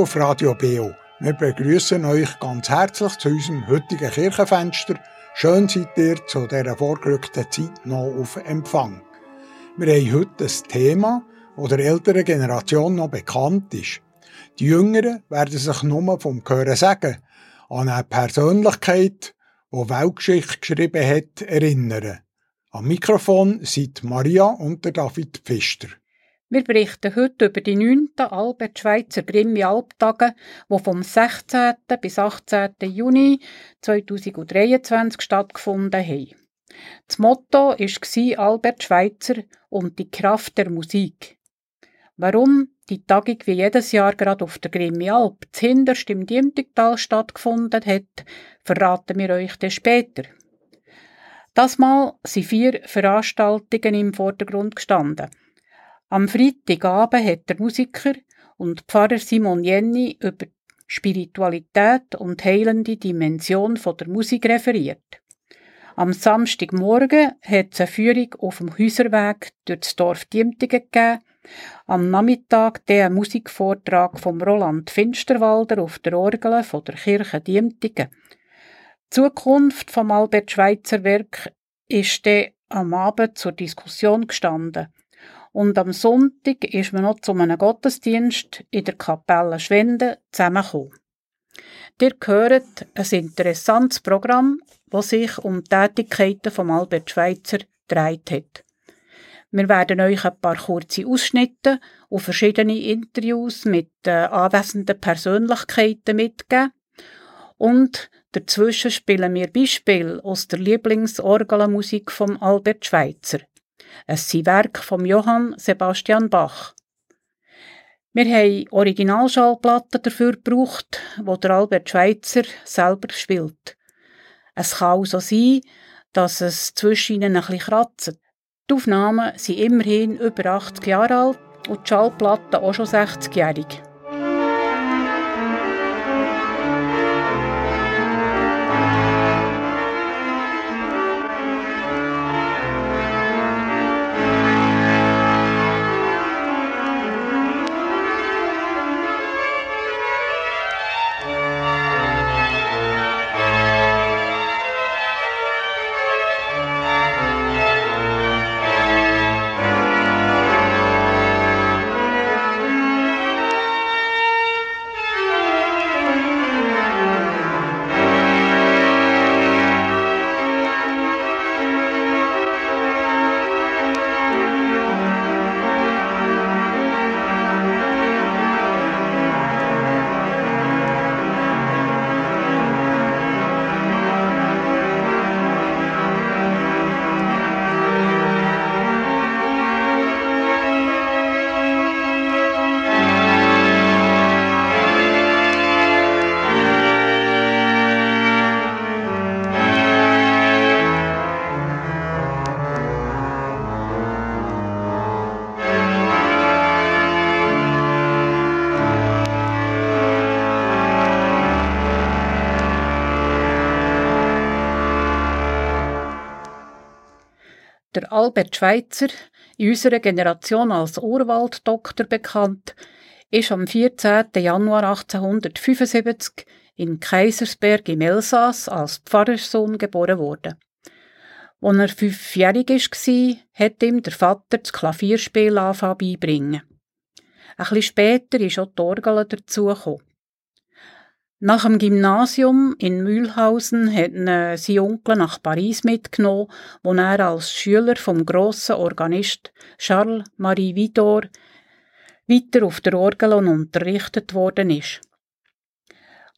Auf Radio BO, wir begrüßen euch ganz herzlich zu unserem heutigen Kirchenfenster. Schön seid ihr zu dieser vorgerückten Zeit noch auf Empfang. Wir haben heute ein Thema, das der älteren Generation noch bekannt ist. Die Jüngeren werden sich nur vom Hören sagen, an eine Persönlichkeit, die Weltgeschichte geschrieben hat, erinnern. Am Mikrofon sind Maria und der David Pfister. Wir berichten heute über die 9. Albert Schweitzer Grimmi Albtage, die vom 16. bis 18. Juni 2023 stattgefunden haben. Das Motto war Albert Schweitzer und die Kraft der Musik. Warum die Tagung wie jedes Jahr gerade auf der Grimmi Alp zuhinterst im Diemtigtal stattgefunden hat, verraten wir euch dann später. Das Mal sind vier Veranstaltungen im Vordergrund gestanden – am Freitagabend hat der Musiker und Pfarrer Simon Jenny über Spiritualität und heilende Dimension von der Musik referiert. Am Samstagmorgen hat es eine Führung auf dem Häuserweg durch das Dorf Diemtigen gegeben. Am Nachmittag der Musikvortrag vom Roland Finsterwalder auf der Orgel von der Kirche Diemtigen. Die Zukunft vom Albert Schweitzer Werk ist dann am Abend zur Diskussion gestanden. Und am Sonntag ist man noch zu einem Gottesdienst in der Kapelle Schwende zusammengekommen. Ihr hört ein interessantes Programm, das sich um die Tätigkeiten von Albert Schweitzer gedreht hat. Wir werden euch ein paar kurze Ausschnitte und verschiedene Interviews mit äh, anwesenden Persönlichkeiten mitgeben. Und dazwischen spielen wir Beispiele aus der Lieblingsorgelmusik von Albert Schweitzer. Es sind Werke von Johann Sebastian Bach. Wir haben Originalschallplatten dafür gebraucht, wo der Albert Schweitzer selber spielt. Es kann also sein, dass es zwischen ihnen ein bisschen kratzt. Die Aufnahmen sind immerhin über 80 Jahre alt und die Schallplatten auch schon 60-jährig. Albert Schweitzer, in unserer Generation als Urwalddoktor bekannt, ist am 14. Januar 1875 in Kaisersberg im Elsass als Pfarrerssohn geboren worden. Als er fünfjährig war, hat ihm der Vater das Klavierspiel beibringen. Ein bisschen später ist auch die Orgel dazugekommen. Nach dem Gymnasium in Mühlhausen hat ihn sein Onkel nach Paris mitgenommen, wo er als Schüler vom grossen Organist Charles Marie Vidor weiter auf der Orgel unterrichtet worden ist.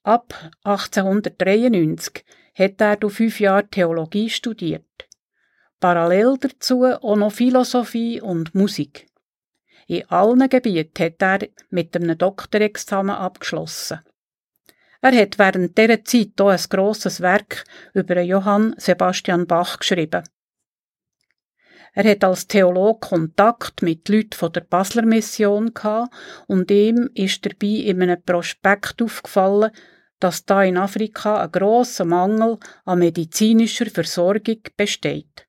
Ab 1893 hat er durch fünf Jahre Theologie studiert. Parallel dazu auch noch Philosophie und Musik. In allen Gebieten hat er mit einem Doktorexamen abgeschlossen. Er hat während dieser Zeit auch ein grosses Werk über Johann Sebastian Bach geschrieben. Er hat als Theolog Kontakt mit Leuten von der Basler Mission gehabt und ihm ist dabei in einem Prospekt aufgefallen, dass da in Afrika ein grosser Mangel an medizinischer Versorgung besteht.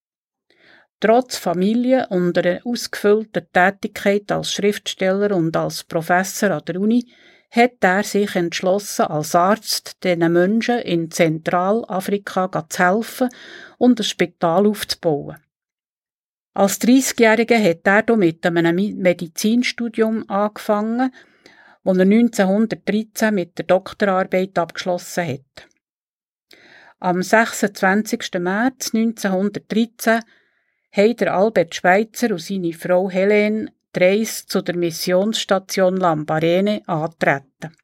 Trotz Familie und einer ausgefüllten Tätigkeit als Schriftsteller und als Professor an der Uni hat er sich entschlossen, als Arzt diesen Menschen in Zentralafrika zu helfen und ein Spital aufzubauen. Als 30-Jähriger hat er hier mit einem Medizinstudium angefangen, das er 1913 mit der Doktorarbeit abgeschlossen hat. Am 26. März 1913 haben Albert Schweitzer und seine Frau Helene die Reise zu der Missionsstation Lambarene antreten.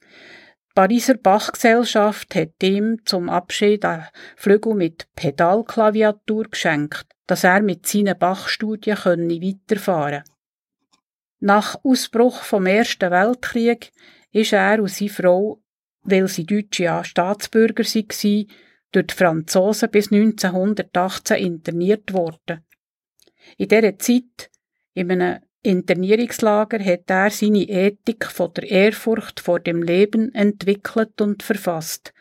Die Pariser Bachgesellschaft hat ihm zum Abschied einen Flügel mit Pedalklaviatur geschenkt, dass er mit seinen Bachstudien weiterfahren konnte. Nach Ausbruch vom Ersten Weltkrieg ist er und seine Frau, weil sie deutsche Staatsbürger waren, durch die Franzosen bis 1918 interniert worden. In dieser Zeit, in einem Internierungslager, hat er seine Ethik von der Ehrfurcht vor dem Leben entwickelt und verfasst.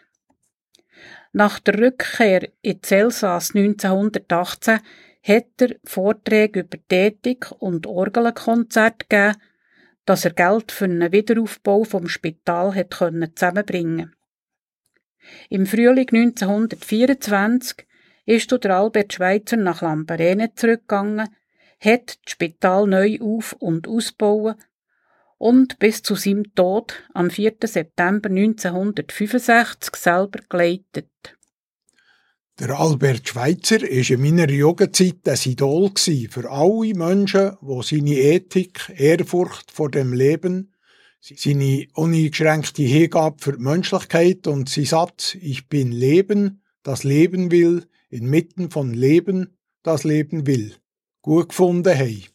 Nach der Rückkehr in Elsass 1918 hat er Vorträge über die Ethik und Orgelkonzerte gegeben, dass er Geld für einen Wiederaufbau vom Spital hat zusammenbringen Im Frühling 1924 ist der Albert Schweitzer nach Lambarene zurückgegangen, hat das Spital neu auf- und ausbauen und bis zu seinem Tod am 4. September 1965 selber geleitet. Der Albert Schweitzer war in meiner Jugendzeit ein Idol für alle Menschen, die seine Ethik, Ehrfurcht vor dem Leben, seine uneingeschränkte Hingabe für die Menschlichkeit und sein Satz Ich bin Leben, das Leben will, inmitten von Leben, das Leben will, gut gefunden haben.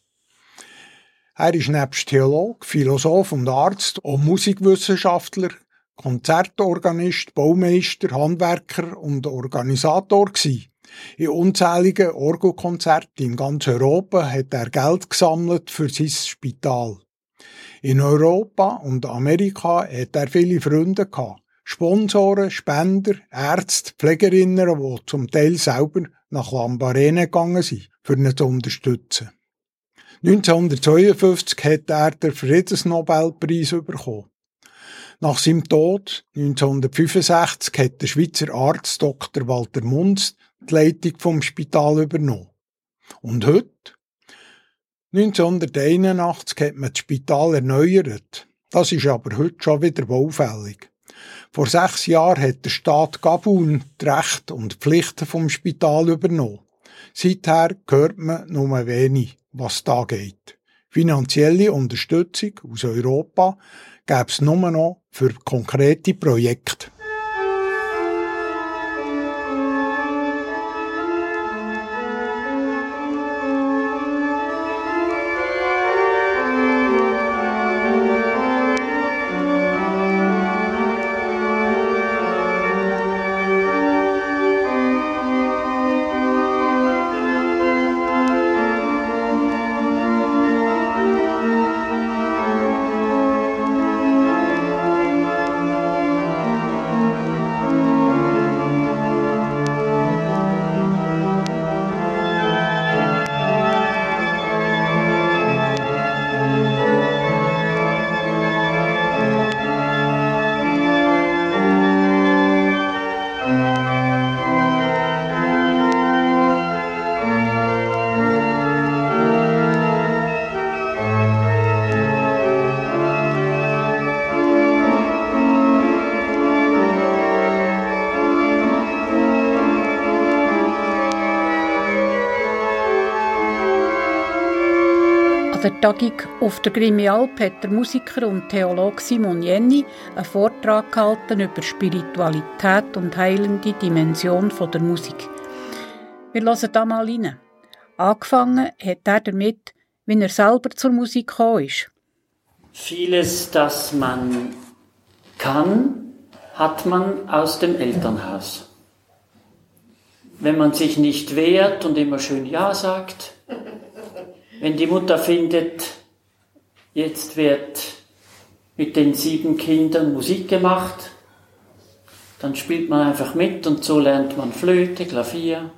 Er ist nebst Theolog, Philosoph und Arzt und Musikwissenschaftler Konzertorganist, Baumeister, Handwerker und Organisator gsi. In unzähligen Orgelkonzerten in ganz Europa hat er Geld gesammelt für sein Spital. In Europa und Amerika hat er viele Freunde gehabt. Sponsoren, Spender, Ärzte, Pflegerinnen, die zum Teil selber nach Lambarene gegangen sind, für ihn zu unterstützen. 1952 hat er den Friedensnobelpreis bekommen. Nach seinem Tod 1965 hat der Schweizer Arzt Dr. Walter Munz die Leitung vom Spital übernommen. Und heute? 1981 hat man das Spital erneuert. Das ist aber heute schon wieder baufällig. Vor sechs Jahren hat der Staat Gabun die Rechte und Pflichten vom Spital übernommen. Seither hört man nur wenig, was da geht. Finanzielle Unterstützung aus Europa gäbe es nur noch für konkrete Projekte. Der auf der Grimialp hat der Musiker und Theologe Simon Jenny einen Vortrag gehalten über Spiritualität und heilende Dimension der Musik. Wir hören da mal rein. Angefangen hat er damit, wie er selber zur Musik gekommen ist. Vieles, das man kann, hat man aus dem Elternhaus. Wenn man sich nicht wehrt und immer schön Ja sagt, wenn die Mutter findet, jetzt wird mit den sieben Kindern Musik gemacht, dann spielt man einfach mit und so lernt man Flöte, Klavier.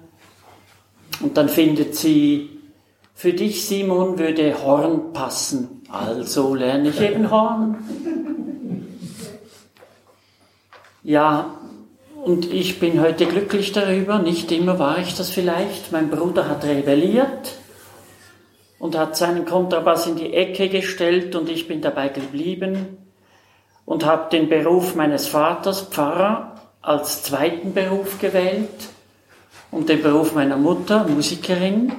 Und dann findet sie, für dich, Simon, würde Horn passen. Also lerne ich eben Horn. Ja, und ich bin heute glücklich darüber. Nicht immer war ich das vielleicht. Mein Bruder hat rebelliert und hat seinen Kontrabass in die Ecke gestellt und ich bin dabei geblieben und habe den Beruf meines Vaters, Pfarrer, als zweiten Beruf gewählt und den Beruf meiner Mutter, Musikerin,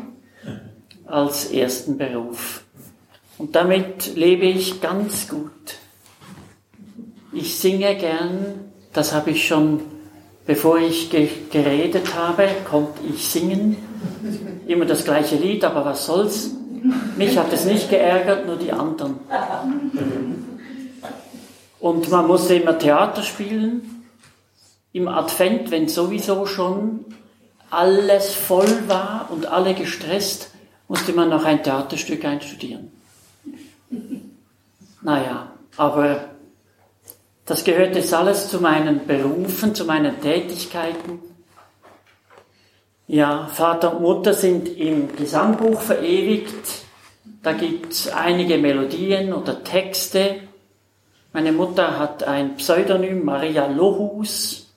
als ersten Beruf. Und damit lebe ich ganz gut. Ich singe gern, das habe ich schon, bevor ich ge geredet habe, konnte ich singen. Immer das gleiche Lied, aber was soll's? Mich hat es nicht geärgert, nur die anderen. Und man musste immer Theater spielen. Im Advent, wenn sowieso schon alles voll war und alle gestresst, musste man noch ein Theaterstück einstudieren. Naja, aber das gehört jetzt alles zu meinen Berufen, zu meinen Tätigkeiten. Ja, Vater und Mutter sind im Gesangbuch verewigt. Da gibt es einige Melodien oder Texte. Meine Mutter hat ein Pseudonym, Maria Lohus,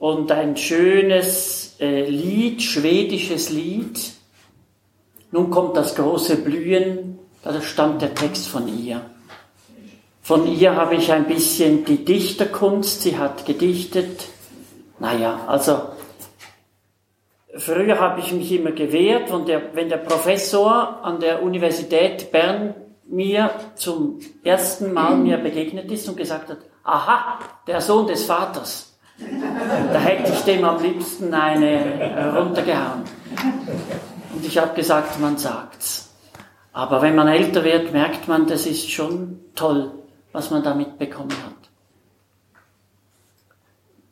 und ein schönes äh, Lied, schwedisches Lied. Nun kommt das große Blühen, da stammt der Text von ihr. Von ihr habe ich ein bisschen die Dichterkunst, sie hat gedichtet. Naja, also Früher habe ich mich immer gewehrt, und der, wenn der Professor an der Universität Bern mir zum ersten Mal mir begegnet ist und gesagt hat, aha, der Sohn des Vaters. Da hätte ich dem am liebsten eine runtergehauen. Und ich habe gesagt, man sagt's. Aber wenn man älter wird, merkt man, das ist schon toll, was man damit bekommen hat.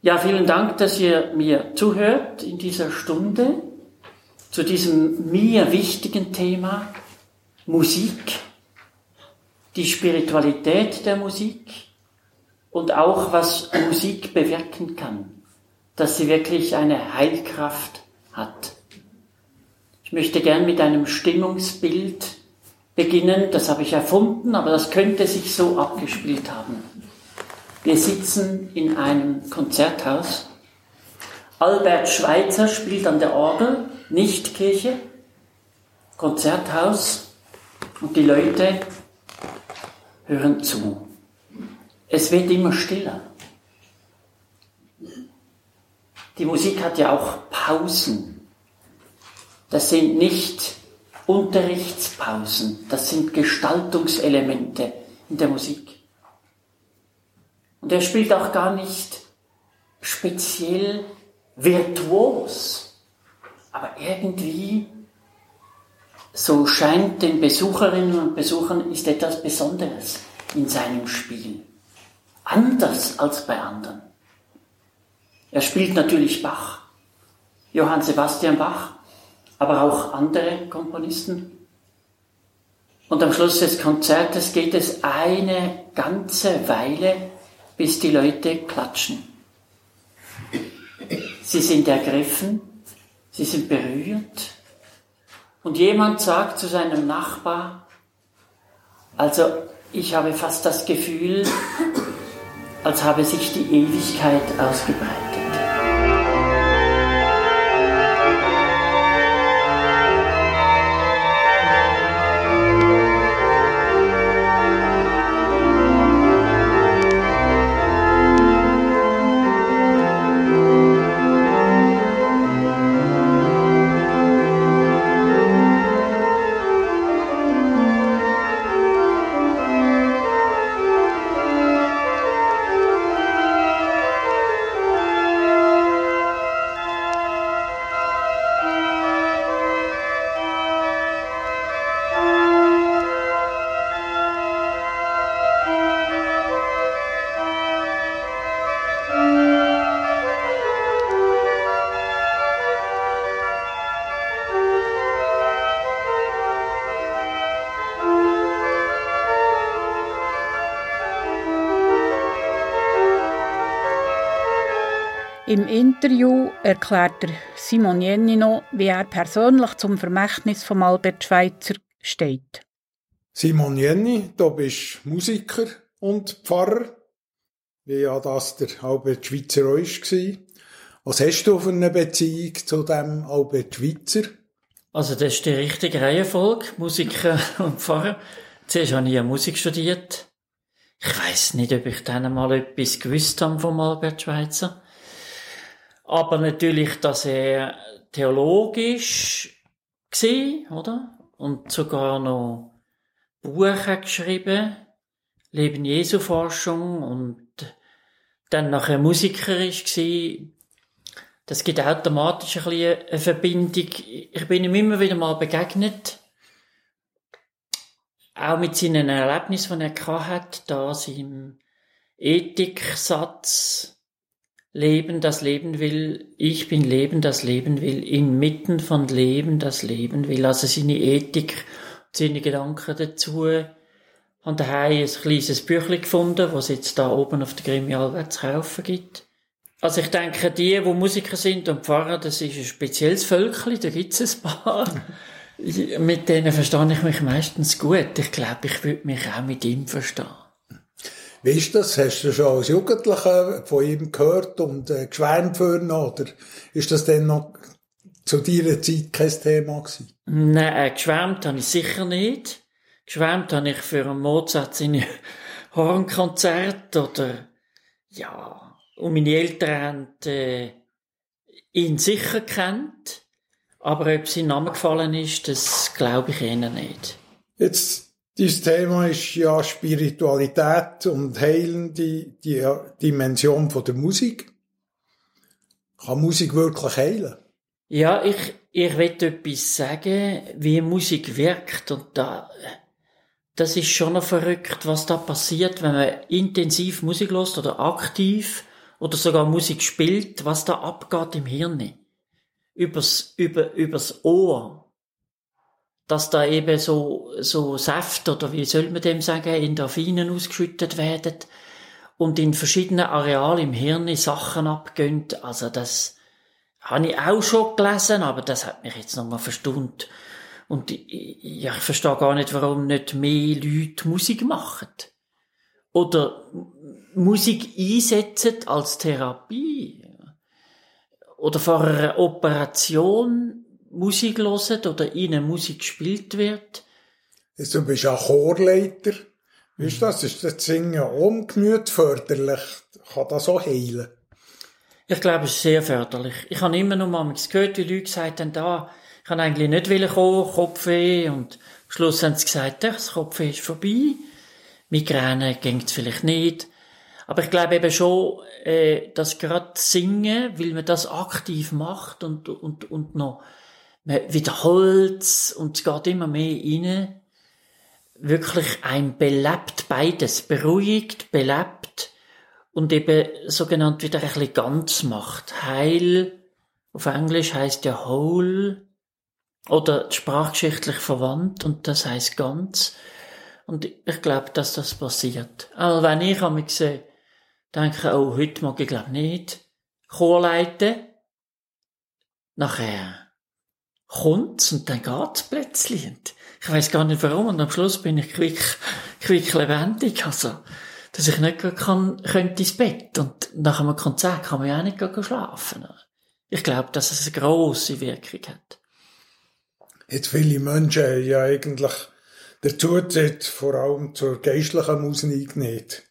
Ja, vielen Dank, dass ihr mir zuhört in dieser Stunde zu diesem mir wichtigen Thema Musik, die Spiritualität der Musik und auch was Musik bewirken kann, dass sie wirklich eine Heilkraft hat. Ich möchte gern mit einem Stimmungsbild beginnen, das habe ich erfunden, aber das könnte sich so abgespielt haben. Wir sitzen in einem Konzerthaus. Albert Schweitzer spielt an der Orgel, nicht Kirche, Konzerthaus und die Leute hören zu. Es wird immer stiller. Die Musik hat ja auch Pausen. Das sind nicht Unterrichtspausen, das sind Gestaltungselemente in der Musik. Und er spielt auch gar nicht speziell virtuos, aber irgendwie, so scheint den Besucherinnen und Besuchern, ist etwas Besonderes in seinem Spiel. Anders als bei anderen. Er spielt natürlich Bach, Johann Sebastian Bach, aber auch andere Komponisten. Und am Schluss des Konzertes geht es eine ganze Weile bis die Leute klatschen. Sie sind ergriffen, sie sind berührt. Und jemand sagt zu seinem Nachbar, also ich habe fast das Gefühl, als habe sich die Ewigkeit ausgebreitet. Erklärt Simon Jenny noch, wie er persönlich zum Vermächtnis von Albert Schweitzer steht. Simon Jenny, du bist Musiker und Pfarrer, wie ja das der Albert Schweitzer auch war. Was hast du für eine Beziehung zu dem Albert Schweitzer? Also das ist die richtige Reihenfolge, Musiker und Pfarrer. Zuerst habe ich ja Musik studiert. Ich weiß nicht, ob ich dann mal etwas gewusst habe vom Albert Schweitzer. Aber natürlich, dass er theologisch war, oder? Und sogar noch Bücher geschrieben, Leben Jesu Forschung und dann nachher Musiker war. Das gibt automatisch ein bisschen eine Verbindung. Ich bin ihm immer wieder mal begegnet. Auch mit seinen Erlebnissen, die er hatte, da seinem Ethiksatz, Leben, das Leben will, ich bin Leben, das Leben will, inmitten von Leben, das Leben will. Also seine Ethik, seine Gedanken dazu. Haben daheim ein kleines Büchlein gefunden, was es jetzt da oben auf der Gremialwelt zu kaufen gibt. Also ich denke, die, wo Musiker sind und Pfarrer, das ist ein spezielles Völkchen, da gibt es ein paar. mit denen verstehe ich mich meistens gut. Ich glaube, ich würde mich auch mit ihm verstehen. Wie ist das? Hast du schon als Jugendlicher von ihm gehört und äh, geschwärmt für ihn, oder ist das denn noch zu deiner Zeit kein Thema gewesen? Nein, äh, geschwärmt habe ich sicher nicht. Geschwärmt habe ich für einen Mozart seine Hornkonzert oder, ja, und meine Eltern haben äh, ihn sicher kennt, aber ob sein Name gefallen ist, das glaube ich ihnen nicht. Jetzt dieses Thema ist ja Spiritualität und Heilen, die, Dimension von der Musik. Kann Musik wirklich heilen? Ja, ich, ich will etwas sagen, wie Musik wirkt und da, das ist schon noch verrückt, was da passiert, wenn man intensiv Musik lost oder aktiv oder sogar Musik spielt, was da abgeht im Hirn. Übers, über, übers Ohr dass da eben so, so Säfte oder wie soll man dem sagen, Endorphinen ausgeschüttet werden und in verschiedenen Arealen im Hirn Sachen abgehen. Also das habe ich auch schon gelesen, aber das hat mich jetzt nochmal verstund. Und ich, ich verstehe gar nicht, warum nicht mehr Leute Musik machen. Oder Musik einsetzen als Therapie. Oder vor einer Operation Musik hören oder ihnen Musik gespielt wird. Also, du bist auch Chorleiter. Weißt du, das ist das Singen ungemüt förderlich. Kann das auch heilen? Ich glaube, es ist sehr förderlich. Ich habe immer noch mal gehört, wie Leute gesagt haben, da, ich kann eigentlich nicht kommen, Kopfweh, und am Schluss haben sie gesagt, das Kopfweh ist vorbei. Migräne ging's vielleicht nicht. Aber ich glaube eben schon, äh, dass gerade Singen, weil man das aktiv macht und, und, und noch man wiederholt und es geht immer mehr rein. Wirklich ein belebt beides, beruhigt, belebt und eben sogenannt wieder ein bisschen ganz macht. Heil, auf Englisch heißt ja whole oder sprachgeschichtlich verwandt und das heißt ganz. Und ich glaube, dass das passiert. Aber wenn ich mich sehe, denke, oh, heute mag ich glaube nicht Chor leiten. Nachher kommt's und dann geht's plötzlich. Und ich weiß gar nicht warum und am Schluss bin ich quick, quick lebendig. Also, dass ich nicht kann, könnte ins Bett und nach einem Konzert kann man ja auch nicht schlafen. Ich glaube, dass es eine grosse Wirkung hat. Jetzt viele Menschen ja eigentlich dazu zählt, vor allem zur geistlichen Musik nicht.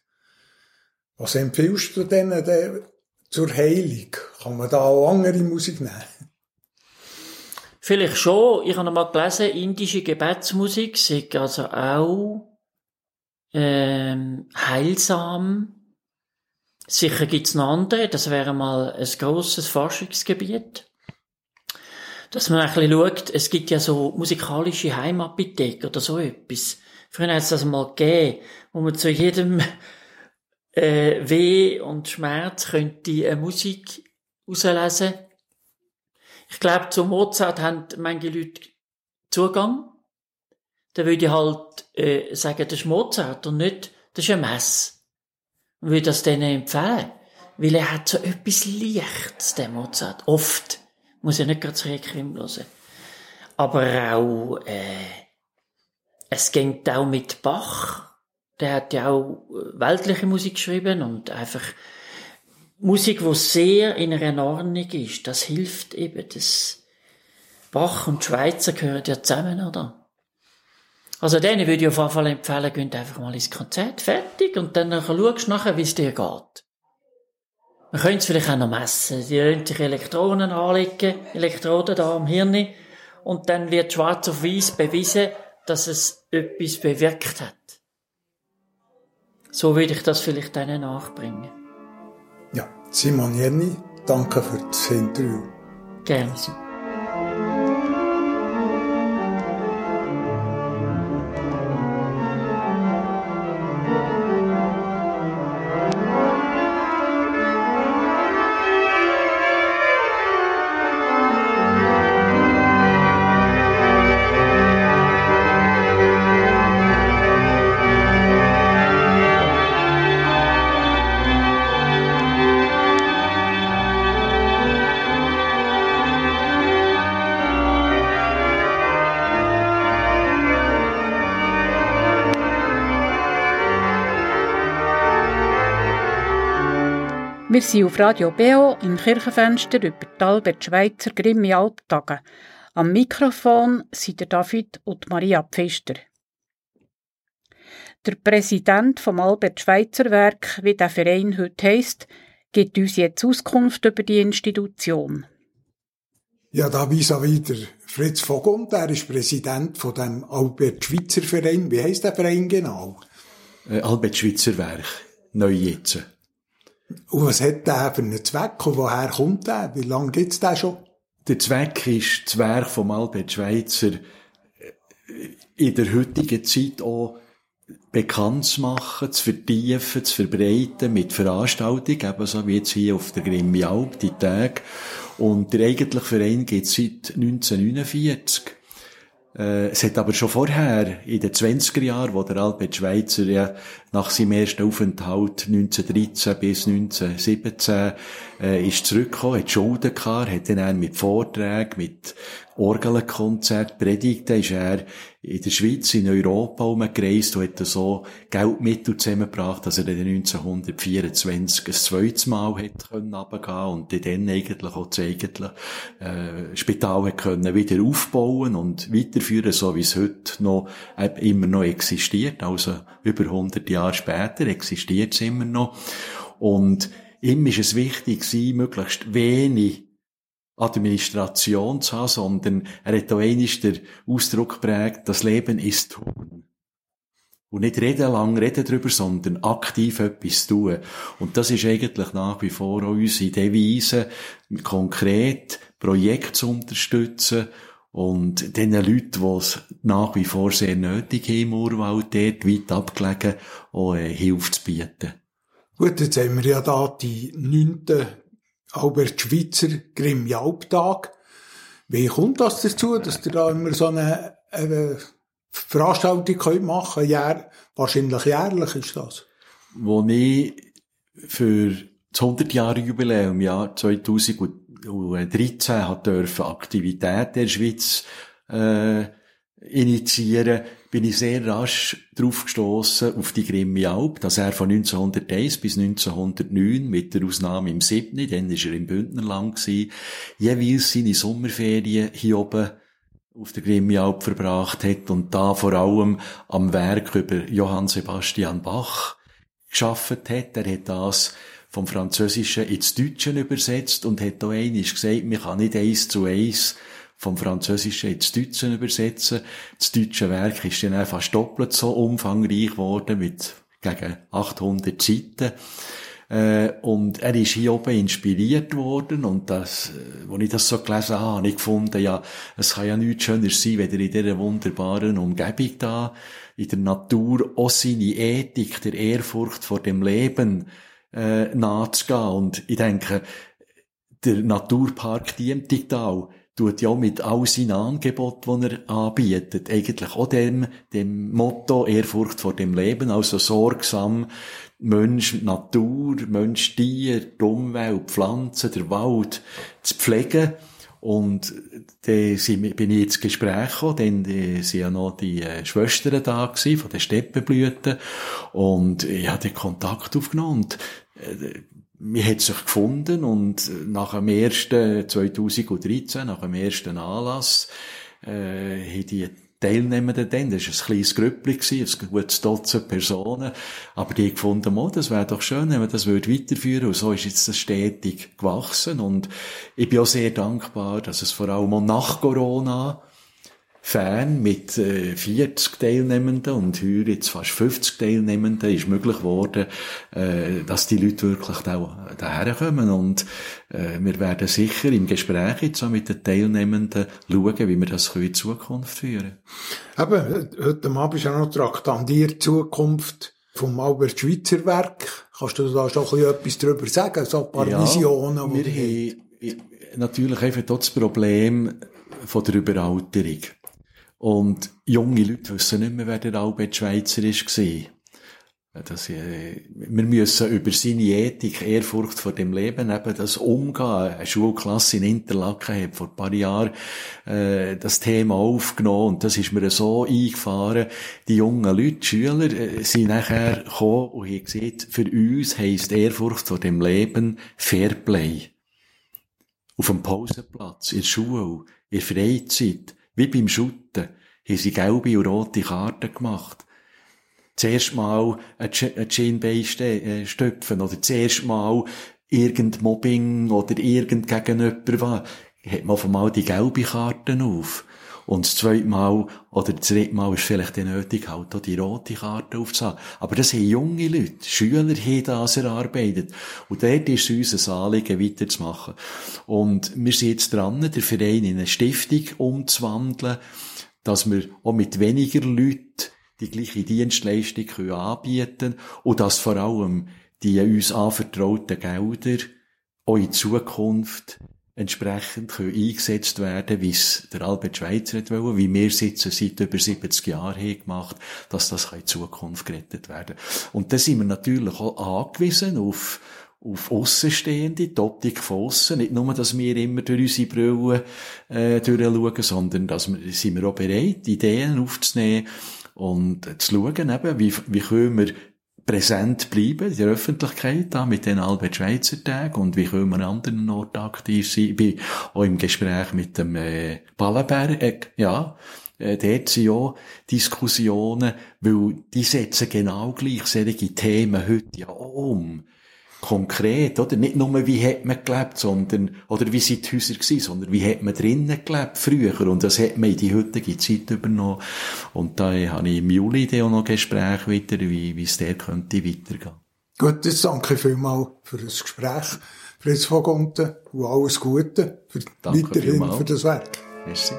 Was empfiehlst du denen denn zur Heilung? Kann man da auch andere Musik nehmen? Vielleicht schon. Ich habe mal gelesen, indische Gebetsmusik sei also auch ähm, heilsam. Sicher gibt's noch andere. Das wäre mal ein grosses Forschungsgebiet. Dass man ein bisschen schaut, es gibt ja so musikalische Heimapotheken oder so etwas. Früher hat es das mal gegeben, wo man zu jedem äh, Weh und Schmerz könnte eine Musik auslesen ich glaube, zu Mozart haben manche Leute Zugang. Dann würde ich halt äh, sagen, das ist Mozart und nicht, das ist ein Mess. Und würde das denen empfehlen. Weil er hat so etwas Lichts, der Mozart. Oft. Muss ja nicht gerade zu Requiem hören. Aber auch, äh, es geht auch mit Bach. Der hat ja auch äh, weltliche Musik geschrieben und einfach Musik, wo sehr in einer Ordnung ist. Das hilft eben. Das Bach und Schweizer gehören ja zusammen, oder? Also denen würde ich auf jeden Fall empfehlen, geht einfach mal ins Konzert, fertig, und dann schaust du nachher, wie es dir geht. Man könnte es vielleicht auch noch messen. Die lassen sich Elektronen anlegen, Elektroden da am Hirn, und dann wird schwarz auf weiß bewiesen, dass es etwas bewirkt hat. So würde ich das vielleicht denen nachbringen. Simon Jenny, danke für das Interview. Gerne. Wir sind auf Radio Beo im Kirchenfenster über die Albert Schweitzer Grimme Alptage. Am Mikrofon sind der David und Maria Pfister. Der Präsident vom Albert Schweitzer Werk, wie der Verein heute heisst, gibt uns jetzt Auskunft über die Institution. Ja, da vis wieder Fritz Vogel, der ist Präsident von dem Albert Schweitzer Verein. Wie heißt der Verein genau? Äh, Albert Schweitzer Werk, neu jetzt. Und was hat der für einen Zweck und woher kommt der? Wie lange gibt's den schon? Der Zweck ist, das Werk vom Albert Schweitzer äh, in der heutigen Zeit auch bekannt zu machen, zu vertiefen, zu verbreiten mit Veranstaltungen, ebenso wie jetzt hier auf der Grimmi Alp, die Tage. Und der eigentliche Verein geht seit 1949. Äh, es hat aber schon vorher, in den 20er Jahren, wo der Albert Schweitzer ja nach seinem ersten Aufenthalt 1913 bis 1917 äh, ist zurückgekommen, hat Schulden gehabt, hat dann mit Vorträgen, mit Orgelkonzert, Predigten, ist er in der Schweiz, in Europa umgereist und hat so Geldmittel zusammengebracht, dass er dann 1924 ein zweites Mal hat können runtergehen und dann eigentlich auch das eigentliche äh, Spital hat können wieder aufbauen und weiterführen, so wie es heute noch äh, immer noch existiert, also über 100 Jahre später existiert es immer noch und ihm ist es wichtig möglichst wenig Administration zu haben, sondern er hat auch einmal den Ausdruck geprägt, das Leben ist tun. Und nicht reden lang reden drüber, sondern aktiv etwas tun. Und das ist eigentlich nach wie vor auch unsere Devise, konkret Projekte zu unterstützen und den Leuten, die es nach wie vor sehr nötig haben im Urwald, dort weit abgelegen, auch äh, Hilfe zu bieten. Gut, jetzt haben wir ja da die neunte Albert Schweitzer Grimm Alptag. Wie kommt das dazu, dass ihr da immer so eine, eine Veranstaltung könnt machen könnt? Jahr, wahrscheinlich jährlich ist das. Wo ich für das 100 Jahre Jubiläum im Jahr 2013 hat dürfen Aktivitäten der Schweiz äh, initiieren, bin ich sehr rasch drauf gestoßen auf die Grimme Alp, dass er von 1901 bis 1909, mit der Ausnahme im 7., dann ist er im Bündnerland gewesen, jeweils seine Sommerferien hier oben auf der Grimme Alp verbracht hat und da vor allem am Werk über Johann Sebastian Bach geschafft hat. Er hat das vom Französischen ins Deutsche übersetzt und hat da einmal gesagt, man kann nicht eins zu eins vom Französischen ins Deutsche übersetzen. Das deutsche Werk ist dann fast doppelt so umfangreich geworden, mit gegen 800 Seiten. Äh, und er ist hier oben inspiriert worden und das, äh, als ich das so gelesen habe, habe ich gefunden, ja, es kann ja nichts schöner sein, wenn er in dieser wunderbaren Umgebung da, in der Natur auch seine Ethik, der Ehrfurcht vor dem Leben äh, nachzugehen. Und ich denke, der Naturpark Diemtigtal tut ja mit all seinen Angeboten, die er anbietet, eigentlich auch dem, dem Motto Ehrfurcht vor dem Leben, also sorgsam Mensch, Natur, Mensch, Tier, die Umwelt, Pflanzen, der Wald zu pflegen. Und dann bin ich ins Gespräch gekommen, dann äh, sind ja noch die äh, Schwestern da gewesen, von den Steppenblüten. Und ich habe den Kontakt aufgenommen. Und, äh, mir hat sich gefunden und nach dem ersten 2013, nach dem ersten Anlass, äh, haben die Teilnehmenden dann, das war ein kleines Grüppli, ein gutes Dutzend Personen, aber die gefunden, oh, das wäre doch schön, wenn man das weiterführen. Würde. Und so ist jetzt das stetig gewachsen. Und ich bin auch sehr dankbar, dass es vor allem auch nach Corona Fan mit äh, 40 Teilnehmenden und heute jetzt fast 50 Teilnehmenden ist möglich geworden, äh, dass die Leute wirklich da, daher kommen und äh, wir werden sicher im Gespräch jetzt auch mit den Teilnehmenden schauen, wie wir das in Zukunft führen Eben, heute Abend ist ja noch traktandiert Zukunft vom Albert Schweitzer Werk. Kannst du da schon etwas darüber sagen? So ein paar ja, Visionen? Wir haben natürlich einfach das Problem von der Überalterung. Und junge Leute wissen nicht mehr, wer der Albert Schweitzer war. Das, äh, wir müssen über seine Ethik, Ehrfurcht vor dem Leben, eben das Umgehen. Eine Schulklasse in Interlaken hat vor ein paar Jahren äh, das Thema aufgenommen und das ist mir so eingefahren. Die jungen Leute, die Schüler, äh, sind nachher gekommen und haben gesagt, für uns heisst Ehrfurcht vor dem Leben Fairplay. Auf dem Pausenplatz, in der Schule, in der Freizeit, wie beim Schutten haben sie gelbe und rote Karten gemacht. Zuerst mal ein Schienbein äh, stöpfen oder zuerst mal irgend Mobbing oder irgend gegen jemanden was. Hat man auf einmal die gelbe Karten auf. Und das zweite Mal oder das dritte Mal ist vielleicht die nötig, halt auch die rote Karte aufzuhaben. Aber das sind junge Leute. Schüler haben das erarbeitet. Und dort ist es unser Anliegen, weiterzumachen. Und wir sind jetzt dran, den Verein in eine Stiftung umzuwandeln, dass wir auch mit weniger Leuten die gleiche Dienstleistung anbieten können und dass vor allem die uns anvertrauten Gelder auch in Zukunft entsprechend können eingesetzt werden, wie es der Albert Schweitzer wollen, wie wir es seit über 70 Jahren haben gemacht, dass das in Zukunft gerettet werden Und da sind wir natürlich auch angewiesen auf, auf Aussenstehende, die Optik von aussen. Nicht nur, dass wir immer durch unsere Brille äh, durchschauen, sondern dass wir, sind wir auch bereit, Ideen aufzunehmen und zu schauen, eben, wie, wie können wir präsent bleiben in der Öffentlichkeit, da mit den Albert Schweitzer Tagen und wie können wir an anderen Orten aktiv sein. Ich bin auch im Gespräch mit dem äh, Ballenberg, äh, ja, äh, dort sind ja Diskussionen, weil die setzen genau gleich solche Themen heute ja um konkret, oder? Nicht nur, wie hat man gelebt, sondern, oder wie sind die Häuser gewesen, sondern wie hat man drinnen gelebt früher? Und das hat man in die heutige Zeit übernommen. Und da habe ich im Juli auch noch Gespräch wieder, wie, wie es der könnte weitergehen. Gut, jetzt danke vielmals für das Gespräch, Fritz von Gonten, und alles Gute für, weiterhin vielmals. für das Werk. Merci.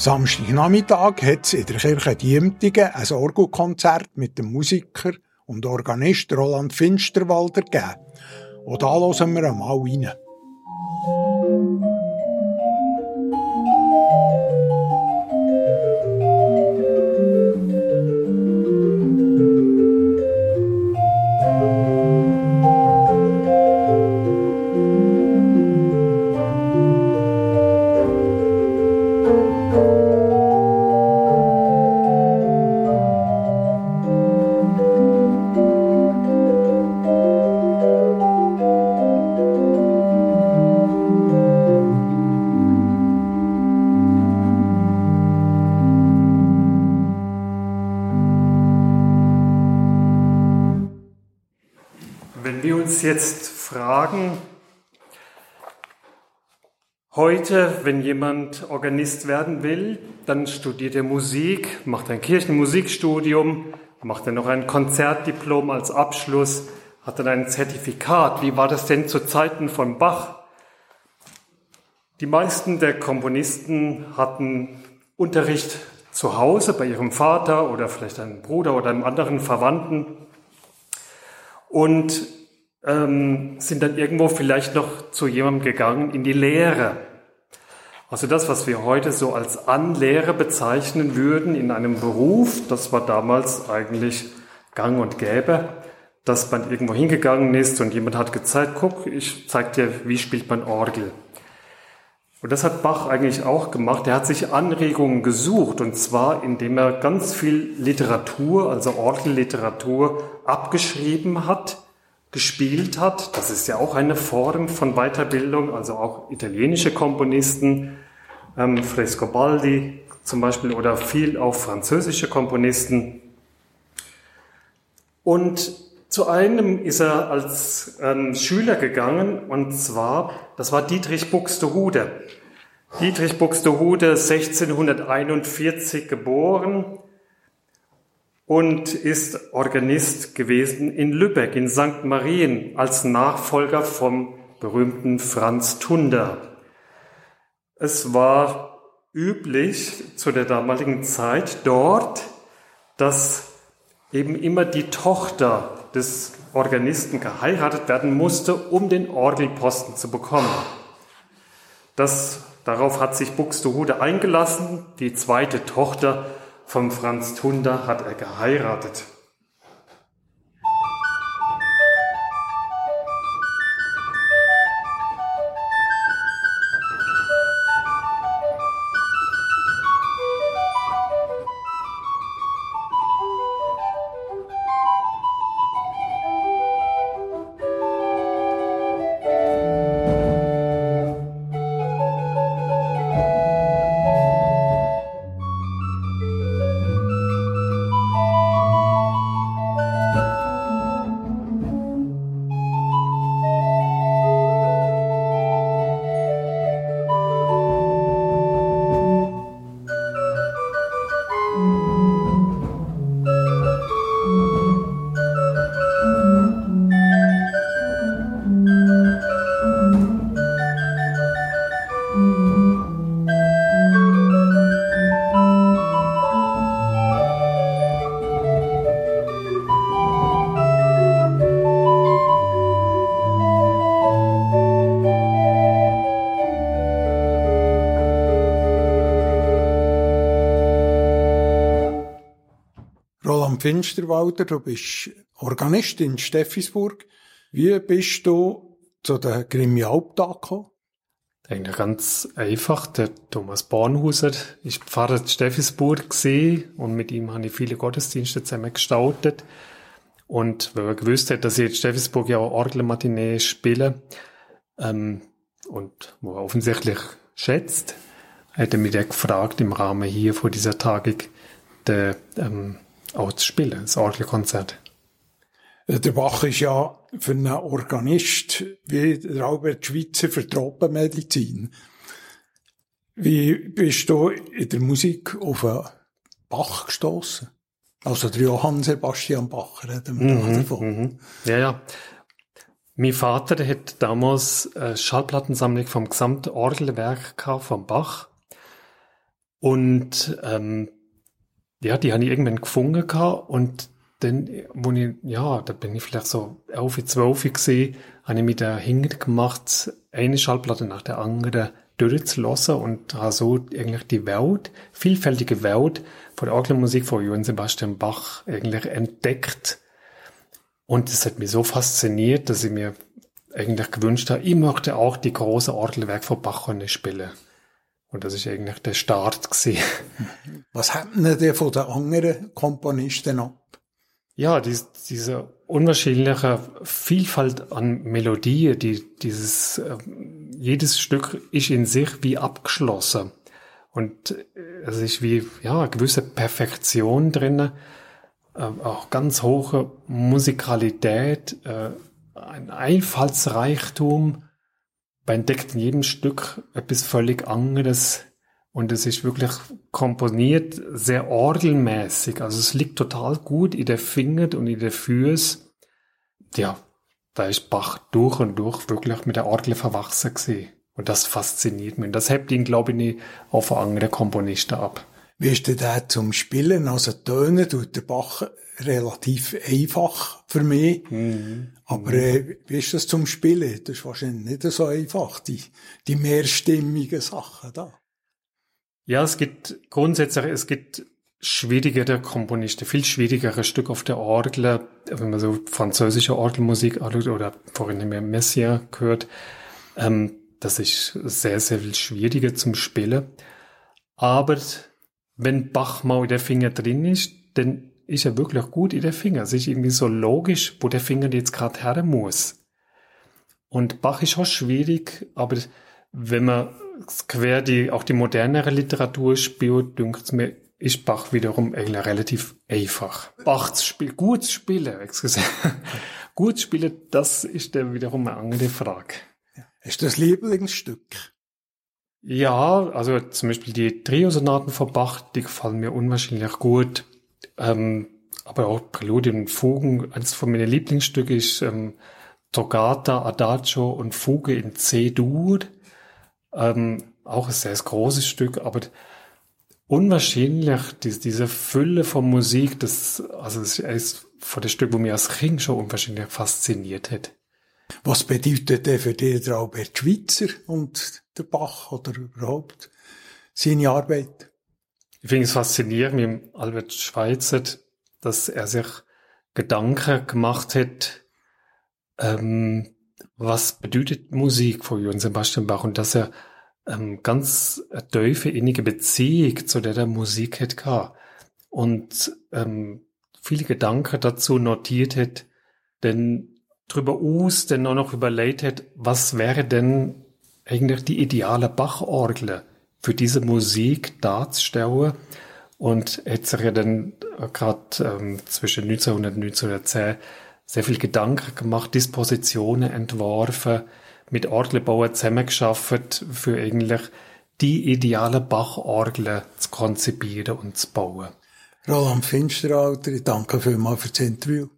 Samstagnachmittag hat es in der Kirche Diemtigen ein Orgelkonzert mit dem Musiker und Organist Roland Finsterwalder gegeben. Und da hören wir einmal rein. Jetzt fragen, heute, wenn jemand Organist werden will, dann studiert er Musik, macht ein Kirchenmusikstudium, macht er noch ein Konzertdiplom als Abschluss, hat dann ein Zertifikat. Wie war das denn zu Zeiten von Bach? Die meisten der Komponisten hatten Unterricht zu Hause bei ihrem Vater oder vielleicht einem Bruder oder einem anderen Verwandten und ähm, sind dann irgendwo vielleicht noch zu jemandem gegangen in die Lehre. Also das, was wir heute so als Anlehre bezeichnen würden in einem Beruf, das war damals eigentlich gang und gäbe, dass man irgendwo hingegangen ist und jemand hat gezeigt, guck, ich zeig dir, wie spielt man Orgel. Und das hat Bach eigentlich auch gemacht. Er hat sich Anregungen gesucht und zwar indem er ganz viel Literatur, also Orgelliteratur, abgeschrieben hat, gespielt hat. Das ist ja auch eine Form von Weiterbildung, also auch italienische Komponisten, ähm, Frescobaldi zum Beispiel oder viel auch französische Komponisten. Und zu einem ist er als ähm, Schüler gegangen und zwar, das war Dietrich Buxtehude. Dietrich Buxtehude 1641 geboren und ist Organist gewesen in Lübeck, in St. Marien, als Nachfolger vom berühmten Franz Tunder. Es war üblich zu der damaligen Zeit dort, dass eben immer die Tochter des Organisten geheiratet werden musste, um den Orgelposten zu bekommen. Das, darauf hat sich Buxtehude eingelassen. Die zweite Tochter von Franz Tunder hat er geheiratet. Finsterwalder, du bist Organist in Steffisburg. Wie bist du zu den Grimmi Alptag gekommen? Eigentlich ganz einfach. Der Thomas Bornhuser ist Pfarrer in Steffisburg und mit ihm habe ich viele Gottesdienste zusammen gestaltet. Und weil er gewusst hat, dass ich in Steffisburg ja auch Orgelmatinee spiele, ähm, und wo er offensichtlich schätzt, hat er mich gefragt im Rahmen hier vor dieser Tagung, der, ähm, auch zu spielen, das Orgelkonzert. Der Bach ist ja für einen Organist wie der Albert Schweitzer für Tropenmedizin. Wie bist du in der Musik auf einen Bach gestoßen? Also der Johann Sebastian Bach, reden wir mhm, davon. Mhm. Ja, ja. Mein Vater hat damals eine Schallplattensammlung vom Gesamtorgelwerk von Bach. Und ähm, ja, die habe ich irgendwann gefunden gehabt und dann, wo ich, ja, da bin ich vielleicht so 11, 12 gesehen, habe ich mich da hingemacht, eine Schallplatte nach der anderen durchzulassen und habe so eigentlich die Welt, vielfältige Welt von der Orgelmusik von Johann Sebastian Bach eigentlich entdeckt. Und das hat mich so fasziniert, dass ich mir eigentlich gewünscht habe, ich möchte auch die große Orgelwerk von Bach spielen. Und das ist eigentlich der Start gewesen. Was hätten denn von den anderen Komponisten ab? Ja, die, diese unwahrscheinliche Vielfalt an Melodien, die, dieses, äh, jedes Stück ist in sich wie abgeschlossen. Und äh, es ist wie, ja, eine gewisse Perfektion drin, äh, auch ganz hohe Musikalität, äh, ein Einfallsreichtum. Man entdeckt in jedem Stück etwas völlig anderes. Und es ist wirklich komponiert, sehr orgelmäßig. Also es liegt total gut in der Finger und in der Füße. Ja, da ist Bach durch und durch wirklich mit der Orgel verwachsen gewesen. Und das fasziniert mich. Und das hebt ihn, glaube ich, nicht auf andere Komponisten ab. Wie ist denn der zum Spielen? Also Töne tut der Bach relativ einfach für mich. Mhm. Aber äh, wie ist das zum Spielen? Das ist wahrscheinlich nicht so einfach, die, die mehrstimmigen Sachen da. Ja, es gibt grundsätzlich, es gibt schwierigere Komponisten, viel schwierigere Stück auf der Orgel, wenn man so französische Orgelmusik oder vorhin mehr Messier gehört, ähm, das ist sehr, sehr viel schwieriger zum Spielen. Aber wenn Bach mal in der Finger drin ist, dann ist er wirklich gut in der Finger. Es ist irgendwie so logisch, wo der Finger jetzt gerade her muss. Und Bach ist auch schwierig, aber wenn man quer die, auch die modernere Literatur spielt, dünkt mir, ist Bach wiederum eigentlich relativ einfach. Bach zu spielen, gut zu spielen, excuse. gut zu spielen, das ist dann wiederum eine andere Frage. Ist das Lieblingsstück? Ja, also zum Beispiel die Trio-Sonaten von Bach, die gefallen mir unwahrscheinlich gut. Ähm, aber auch Präludien und Fugen. Eines von meinen Lieblingsstücken ist ähm, Toccata, Adagio und Fuge in C-Dur. Ähm, auch ein sehr großes Stück, aber unwahrscheinlich, die, diese Fülle von Musik, das, also das ist von dem Stück, wo mir als Kind schon unwahrscheinlich fasziniert hat. Was bedeutet denn für dich der Albert Schweitzer und der Bach oder überhaupt seine Arbeit? Ich finde es faszinierend mit Albert Schweitzer, dass er sich Gedanken gemacht hat, ähm, was bedeutet Musik von Johann Sebastian Bach und dass er ähm, ganz eine tiefe, innige Beziehung zu der, der Musik hat gehabt. Und ähm, viele Gedanken dazu notiert hat, denn drüber aus dann auch noch überlegt hat, was wäre denn eigentlich die ideale Bachorgel für diese Musik darzustellen und hat sich ja dann gerade ähm, zwischen 1900 und 1910 sehr viel Gedanken gemacht, Dispositionen entworfen, mit Orgelbauern zusammengeschafft, für eigentlich die ideale Bachorgel zu konzipieren und zu bauen. Roland Finsteralter, ich danke vielmals für das Interview.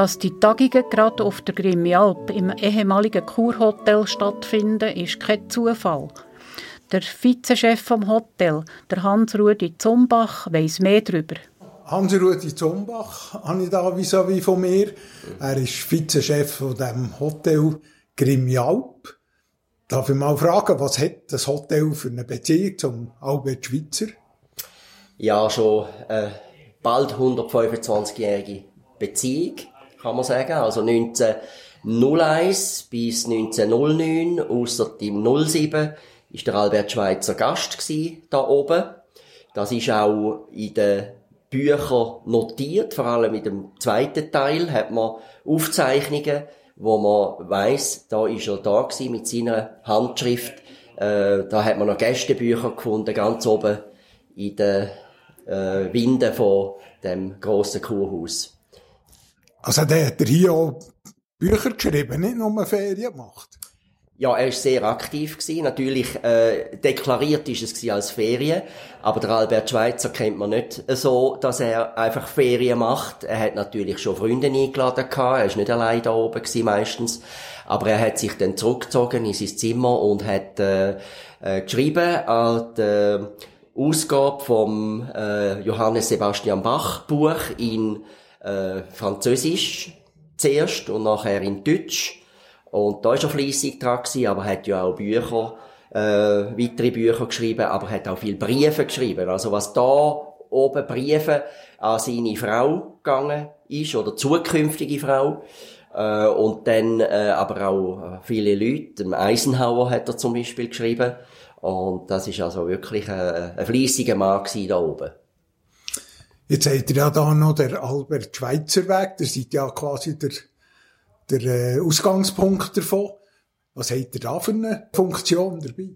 Dass die Tagungen gerade auf der Grimmi Alp im ehemaligen Kurhotel stattfinden, ist kein Zufall. Der Vizechef vom Hotel, der Hans-Rudi Zumbach, weiss mehr darüber. Hans-Rudi Zumbach habe ich da vis à -vis von mir. Er ist Vizechef von dem Hotel Grimmi Alp. Darf ich mal fragen, was hat das Hotel für eine Beziehung zum Albert Schweitzer? Ja, schon äh, bald 125-jährige Beziehung kann man sagen. Also 1901 bis 1909, ausser im 07, ist der Albert Schweitzer Gast gsi da oben. Das ist auch in den Büchern notiert, vor allem in dem zweiten Teil hat man Aufzeichnungen, wo man weiß, da ist er da mit seiner Handschrift. Äh, da hat man noch Gästebücher gefunden, ganz oben in der äh, Winde von dem grossen Kurhaus. Also der hat er hier auch Bücher geschrieben, nicht nur Ferien gemacht. Ja, er ist sehr aktiv gewesen. Natürlich äh, deklariert ist es als Ferien, aber der Albert Schweitzer kennt man nicht so, dass er einfach Ferien macht. Er hat natürlich schon Freunde eingeladen gehabt. Er ist nicht allein da oben gewesen meistens, aber er hat sich dann zurückgezogen in sein Zimmer und hat äh, äh, geschrieben an die Ausgabe vom äh, Johannes Sebastian Bach Buch in äh, Französisch zuerst und nachher in Deutsch und da ist er fleissig dran gewesen, aber er hat ja auch Bücher, äh, weitere Bücher geschrieben, aber er hat auch viele Briefe geschrieben. Also was da oben Briefe an seine Frau gegangen ist, oder zukünftige Frau, äh, und dann äh, aber auch äh, viele Leute, dem Eisenhower hat er zum Beispiel geschrieben, und das ist also wirklich ein, ein fleissiger Mann da oben. Jetzt habt ihr ja da noch der Albert Schweitzer Weg, der seid ja quasi der der äh, Ausgangspunkt davon. Was hat er da für eine Funktion dabei?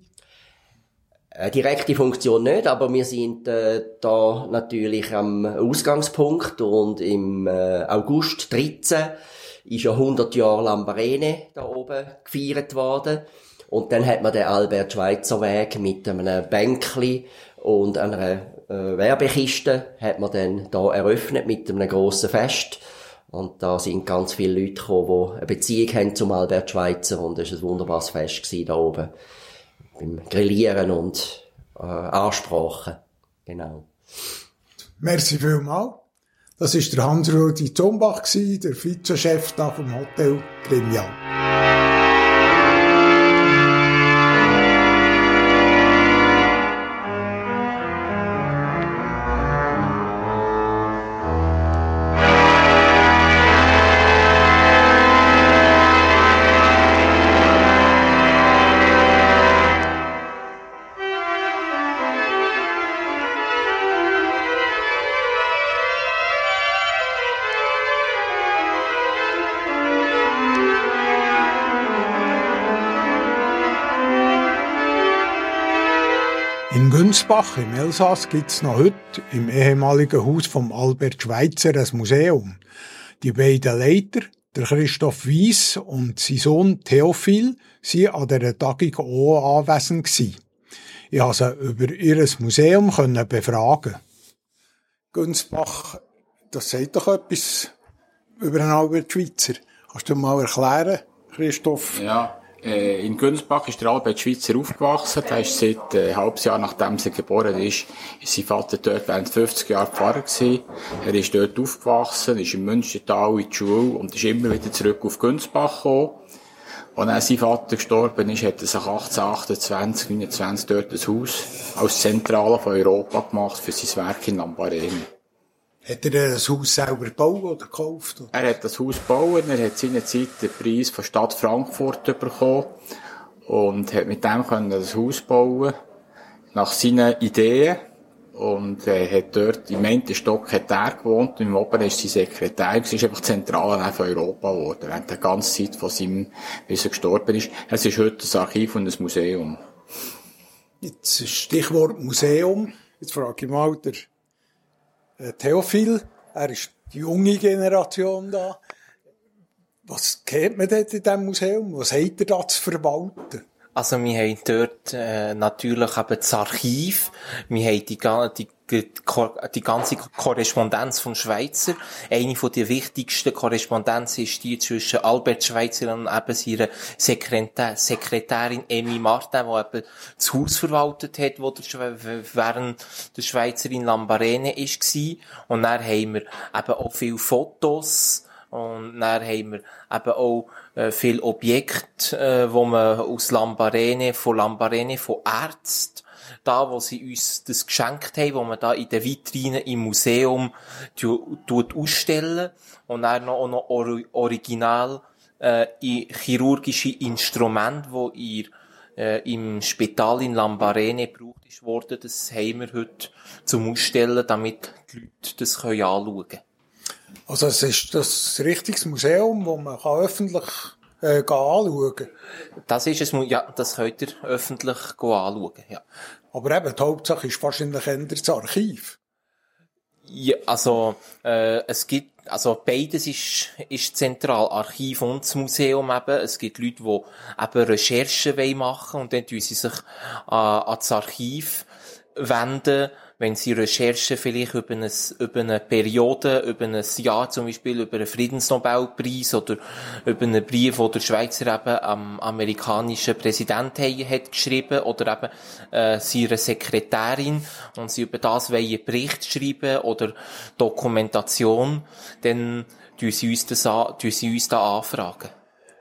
Eine direkte Funktion nicht, aber wir sind äh, da natürlich am Ausgangspunkt und im äh, August 13 ist ja 100 Jahre Lambarene da oben gefeiert worden und dann hat man den Albert Schweitzer Weg mit einem Bänkli und einer äh, Werbekiste hat man dann da eröffnet mit einem grossen Fest und da sind ganz viele Leute gekommen, die eine Beziehung haben zum Albert Schweitzer und es war ein wunderbares Fest da oben. Beim Grillieren und äh, Ansprachen. Genau. Merci vielmals. Das war der Hans-Rudi Zombach, der Vizechef vom Hotel Grimial. Ansbach im Elsass gibt es noch heute im ehemaligen Haus vom Albert Schweitzer ein Museum. Die beiden Leiter, der Christoph Wies und sein Sohn Theophil, sind an dieser Tagung auch anwesend gewesen. Ich konnte sie über ihr Museum befragen. Günsbach, das sagt doch etwas über den Albert Schweitzer. Kannst du mal erklären, Christoph? Ja. Äh, in Günzbach ist der Albert Schweitzer aufgewachsen. Der ist seit äh, ein halbes Jahr nachdem er geboren ist, ist sein Vater dort während 50 Jahren Pfarrer gewesen. Er ist dort aufgewachsen, ist im Münstertal in die Schule und ist immer wieder zurück auf Günzbach gekommen. Und als sein Vater gestorben ist, hat er sich 1828, 29 dort ein Haus als Zentrale von Europa gemacht für sein Werk in Lambarene. Hat er das Haus selber gebaut oder gekauft? Oder? Er hat das Haus gebaut, er hat seinerzeit den Preis von Stadt Frankfurt bekommen und hat mit dem können das Haus bauen nach seinen Ideen und er hat dort im einen Stock hat er gewohnt und im oberen ist sein Sekretär, es ist einfach zentral von Europa geworden, während der ganzen Zeit von seinem, bis er gestorben ist. Es ist heute das Archiv und ein Museum. Jetzt Stichwort Museum. Jetzt frage ich mal, der äh, Theophil, er ist die junge Generation da. Was kennt man dort in diesem Museum? Was hat er da zu verwalten? Also wir haben dort äh, natürlich eben das Archiv, wir haben die, die, die, die ganze Korrespondenz vom Schweizer. Eine von der wichtigsten Korrespondenzen ist die zwischen Albert Schweitzer und eben seiner Sekretär, Sekretärin Emmy Martin, die eben das Haus verwaltet hat, wo der, während der Schweizer in Lambarene war. Und dann haben wir eben auch viele Fotos, und dann haben wir eben auch äh, viele Objekte, äh, wo man aus Lambarene, von Lambarene, von Ärzten, da, wo sie uns das geschenkt haben, wo man da in den Vitrinen im Museum tut ausstellen und dann noch, auch noch original äh, chirurgische Instrumente, wo ihr äh, im Spital in Lambarene gebraucht ist worden, das haben wir heute zum Ausstellen, damit die Leute das können anschauen können. Also es ist das richtiges Museum, wo man kann öffentlich äh, anschauen kann. Das ist es, ja, das könnt ihr öffentlich anschauen, ja. Aber eben, die Hauptsache ist wahrscheinlich eher das Archiv. Ja, also äh, es gibt also beides ist, ist zentral, Archiv und das Museum eben. Es gibt Leute, die eben Recherchen machen und dann tun sie sich an das Archiv wenden wenn sie Recherchen vielleicht über, eine, über eine Periode, über ein Jahr zum Beispiel, über einen Friedensnobelpreis oder über einen Brief, den der Schweizer eben am amerikanischen Präsidenten hat geschrieben oder eben äh, seiner Sekretärin und sie über das wollen einen Bericht schreiben oder Dokumentation, dann tun sie uns, das an, tun sie uns da anfragen.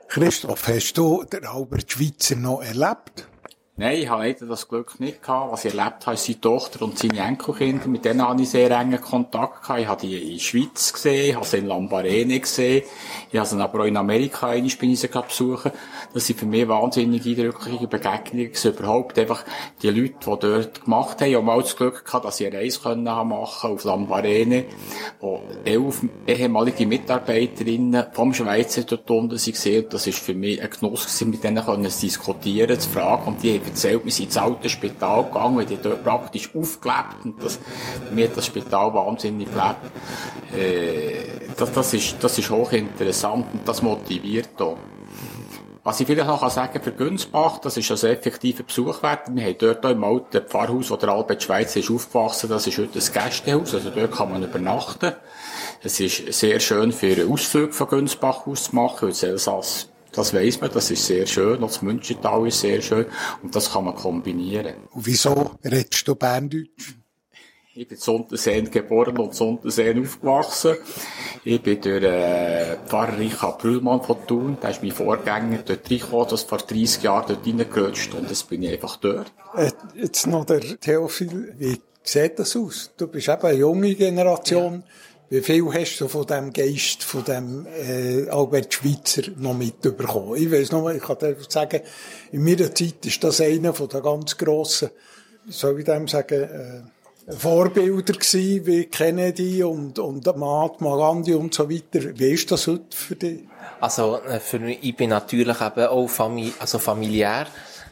Christoph, hast du den Albert Schweitzer noch erlebt? Nein, ich leider das Glück nicht gehabt. Was ich erlebt habe, ist seine Tochter und seine Enkelkinder. Mit denen habe ich sehr engen Kontakt gehabt. Ich habe die in der Schweiz gesehen, ich habe sie in Lambarene gesehen. Ich habe sie aber auch in Amerika sie besuchen. Das sind für mich wahnsinnig eindrückliche Begegnungen überhaupt. Einfach die Leute, die dort gemacht haben. Ich habe mal das Glück gehabt, dass ich eine Reise machen auf Lambarene, wo elf ehemalige Mitarbeiterinnen vom Schweizer dort unten waren. Das ist für mich ein Genuss mit denen zu diskutieren, zu fragen. Und die erzählt, wir sind ins alte Spital gegangen, weil die dort praktisch aufgelebt und das, mir hat das Spital wahnsinnig gelebt. Äh, das, das, ist, das ist hochinteressant und das motiviert auch. Was ich vielleicht noch sagen kann für Günzbach, das ist also effektiver Besuch wert. Wir haben dort auch im alten Pfarrhaus, wo der Albert Schweizer ist aufgewachsen, das ist heute ein Gästehaus, also dort kann man übernachten. Es ist sehr schön für Ausflug von Günzbach aus zu machen, weil das Elsass das weiss man, das ist sehr schön. Und das Münchental ist sehr schön. Und das kann man kombinieren. Und wieso redest du Berndeutsch? Ich bin Sonderseen geboren und Sonderseen aufgewachsen. Ich bin durch äh, Pfarrer Richard Brühlmann von Thun, der ist mein Vorgänger, dort reingekommen, das vor 30 Jahren dort reingerutscht und jetzt bin ich einfach dort. Äh, jetzt noch der Theophil, wie sieht das aus? Du bist eben eine junge Generation. Ja. Wie viel hast du von dem Geist, von dem äh, Albert Schweitzer noch mitbekommen? Ich weiß noch, ich kann dir sagen, in meiner Zeit ist das einer von den ganz grossen, soll ich dem sagen, äh, Vorbilder gewesen, wie Kennedy und, und Mahatma Gandhi und so weiter. Wie ist das heute für dich? Also, äh, für mich, ich bin natürlich eben auch famili also familiär,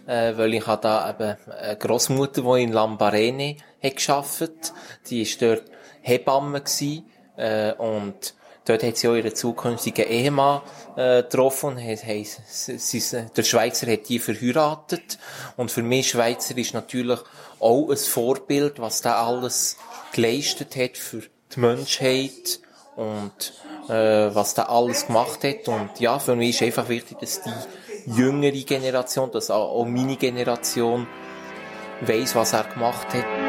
äh, weil ich habe da eben eine Großmutter, die in Lambarene hat gearbeitet. Die ist dort Hebamme gewesen. Äh, und dort hat sie auch ihren zukünftigen Ehemann äh, getroffen. He, he, sie, der Schweizer hat die verheiratet. Und für mich Schweizer ist natürlich auch ein Vorbild, was da alles geleistet hat für die Menschheit und äh, was da alles gemacht hat. Und ja, für mich ist einfach wichtig, dass die jüngere Generation, dass auch meine Generation weiß, was er gemacht hat.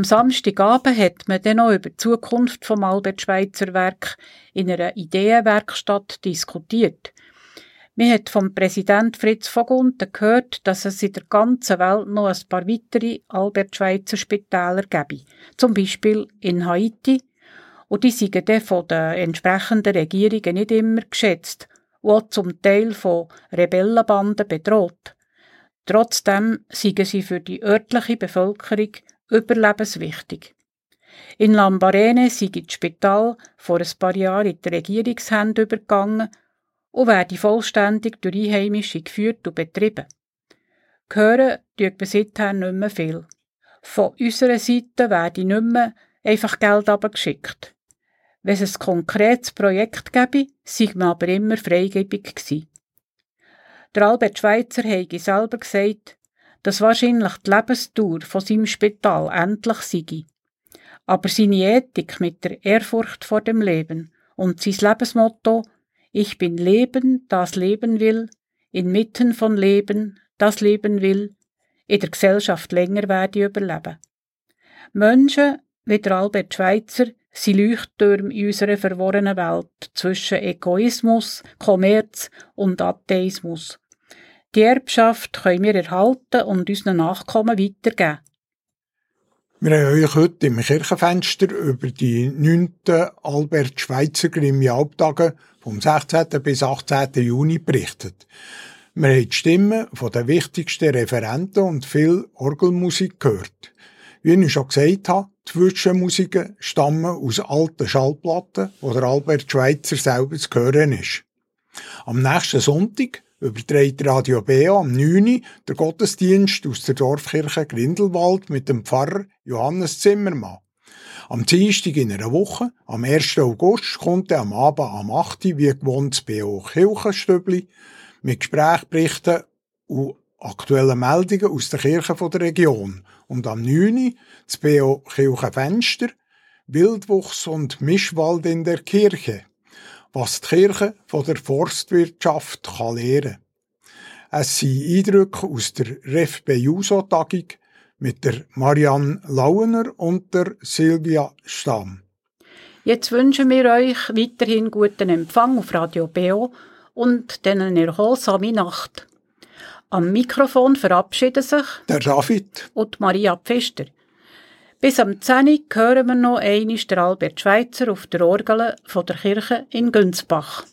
Am Samstagabend hat man dann noch über die Zukunft vom Albert Schweitzer Werk in einer Ideenwerkstatt diskutiert. Man hat vom Präsident Fritz Vogunten gehört, dass es in der ganzen Welt noch ein paar weitere Albert Schweitzer Spitäler gäbe, zum Beispiel in Haiti. Und die sind dann von den entsprechenden Regierungen nicht immer geschätzt und auch zum Teil von Rebellenbanden bedroht. Trotzdem seien sie für die örtliche Bevölkerung überlebenswichtig. In Lambarene sei das Spital vor ein paar Jahren in die Regierungshände übergegangen und werde vollständig durch Einheimische geführt und betrieben. Gehören tut bis seither nicht mehr viel. Von unserer Seite werde nicht mehr einfach Geld abgeschickt. Wenn es ein konkretes Projekt gäbe, sei man aber immer freigebig gewesen. Der Albert Schweitzer habe selber gesagt, dass wahrscheinlich die Lebensdauer von seinem Spital endlich sei. Aber seine Ethik mit der Ehrfurcht vor dem Leben und sein Lebensmotto Ich bin Leben, das Leben will, inmitten von Leben, das Leben will, in der Gesellschaft länger werde überleben. Menschen wie der Albert Schweitzer sind Leuchttürme in unserer verworrenen Welt zwischen Egoismus, Kommerz und Atheismus. Die Erbschaft können wir erhalten und unseren Nachkommen weitergeben. Wir haben euch heute im Kirchenfenster über die 9. Albert Schweitzer Grimmi Albtage vom 16. bis 18. Juni berichtet. Wir haben die Stimmen den wichtigsten Referenten und viel Orgelmusik gehört. Wie ich schon gesagt habe, die Zwischenmusiken stammen aus alten Schallplatten, wo der Albert Schweitzer selber zu hören ist. Am nächsten Sonntag überträgt Radio BA am 9. der Gottesdienst aus der Dorfkirche Grindelwald mit dem Pfarrer Johannes Zimmermann. Am Dienstag in einer Woche, am 1. August, kommt am Abend am 8. wie gewohnt das BO Kirchenstübli mit Gesprächsberichten und aktuellen Meldungen aus der Kirche der Region. Und am 9. das BO Kirchenfenster, Wildwuchs und Mischwald in der Kirche was die Kirche von der Forstwirtschaft kann lernen kann. Es sind Eindrücke aus der Ref Bejuso-Tagung mit der Marianne Lauener und der Silvia Stamm. Jetzt wünschen wir euch weiterhin guten Empfang auf Radio BO und eine erholsame Nacht. Am Mikrofon verabschieden sich der David und Maria Pfister. Bis am 10 hören wir noch einmal Albert Schweitzer auf der Orgel von der Kirche in Günzbach.